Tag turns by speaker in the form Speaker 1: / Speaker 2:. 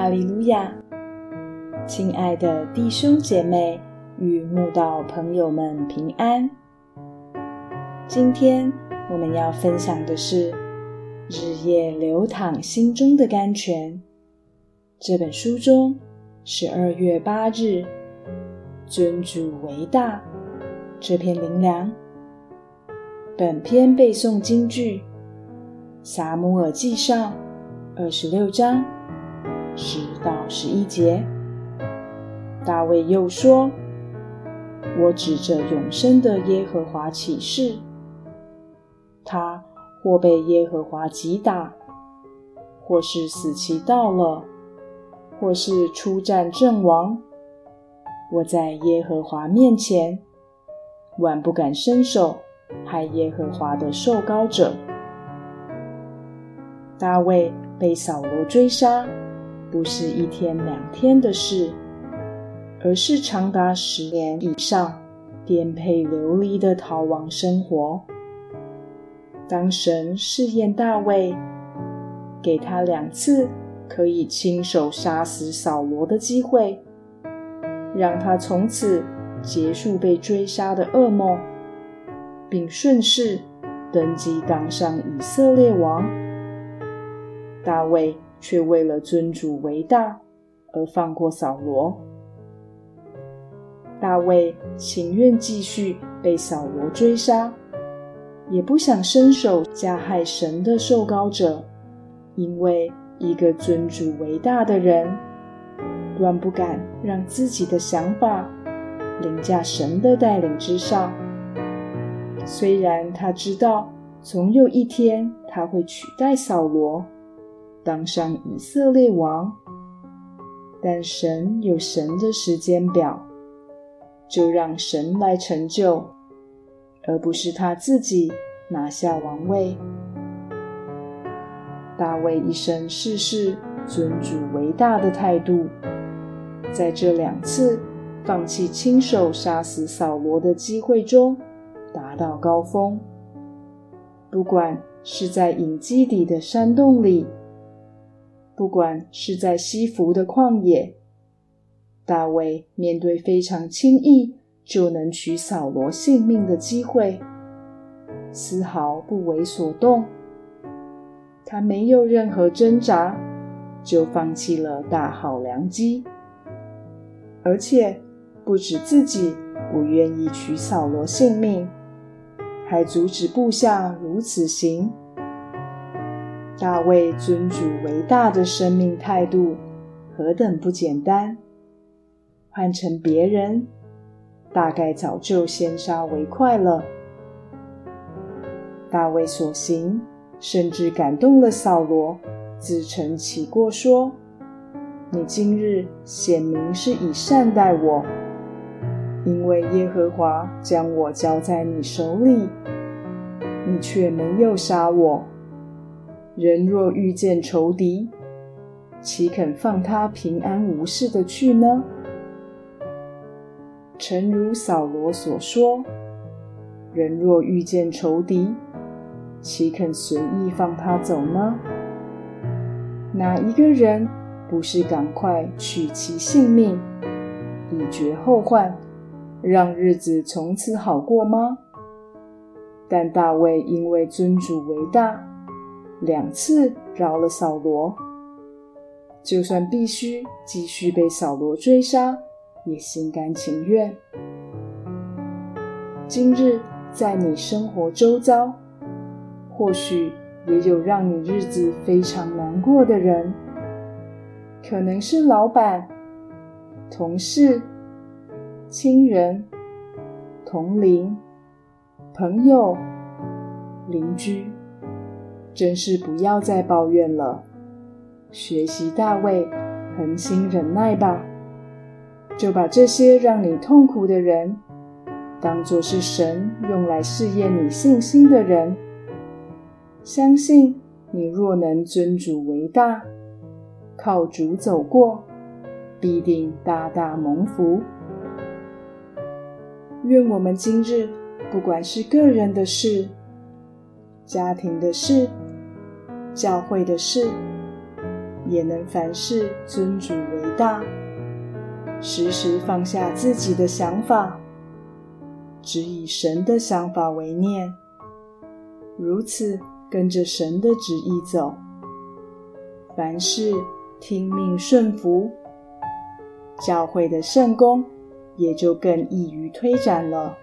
Speaker 1: 阿利路亚。亲爱的弟兄姐妹与慕道朋友们平安。今天我们要分享的是《日夜流淌心中的甘泉》这本书中十二月八日“尊主为大”这篇灵粮。本篇背诵京剧《撒母耳记上》二十六章十到十一节。大卫又说：“我指着永生的耶和华起誓，他或被耶和华击打，或是死期到了，或是出战阵亡，我在耶和华面前，万不敢伸手害耶和华的受膏者。”大卫被扫罗追杀，不是一天两天的事。而是长达十年以上，颠沛流离的逃亡生活。当神试验大卫，给他两次可以亲手杀死扫罗的机会，让他从此结束被追杀的噩梦，并顺势登基当上以色列王。大卫却为了尊主为大，而放过扫罗。大卫情愿继续被扫罗追杀，也不想伸手加害神的受膏者，因为一个尊主为大的人，断不敢让自己的想法凌驾神的带领之上。虽然他知道总有一天他会取代扫罗，当上以色列王，但神有神的时间表。就让神来成就，而不是他自己拿下王位。大卫一生事事尊主为大的态度，在这两次放弃亲手杀死扫罗的机会中达到高峰。不管是在隐基底的山洞里，不管是在西弗的旷野。大卫面对非常轻易就能取扫罗性命的机会，丝毫不为所动。他没有任何挣扎，就放弃了大好良机。而且不止自己不愿意取扫罗性命，还阻止部下如此行。大卫尊主为大的生命态度，何等不简单！换成别人，大概早就先杀为快了。大卫所行，甚至感动了扫罗，自称起过说：“你今日显明是以善待我，因为耶和华将我交在你手里，你却没有杀我。人若遇见仇敌，岂肯放他平安无事的去呢？”诚如扫罗所说：“人若遇见仇敌，岂肯随意放他走呢？哪一个人不是赶快取其性命，以绝后患，让日子从此好过吗？”但大卫因为尊主为大，两次饶了扫罗，就算必须继续被扫罗追杀。也心甘情愿。今日在你生活周遭，或许也有让你日子非常难过的人，可能是老板、同事、亲人、同龄、朋友、邻居。真是不要再抱怨了，学习大卫，恒心忍耐吧。就把这些让你痛苦的人，当作是神用来试验你信心的人。相信你若能尊主为大，靠主走过，必定大大蒙福。愿我们今日，不管是个人的事、家庭的事、教会的事，也能凡事尊主为大，时时放下自己的想法，只以神的想法为念，如此跟着神的旨意走，凡事听命顺服，教会的圣功也就更易于推展了。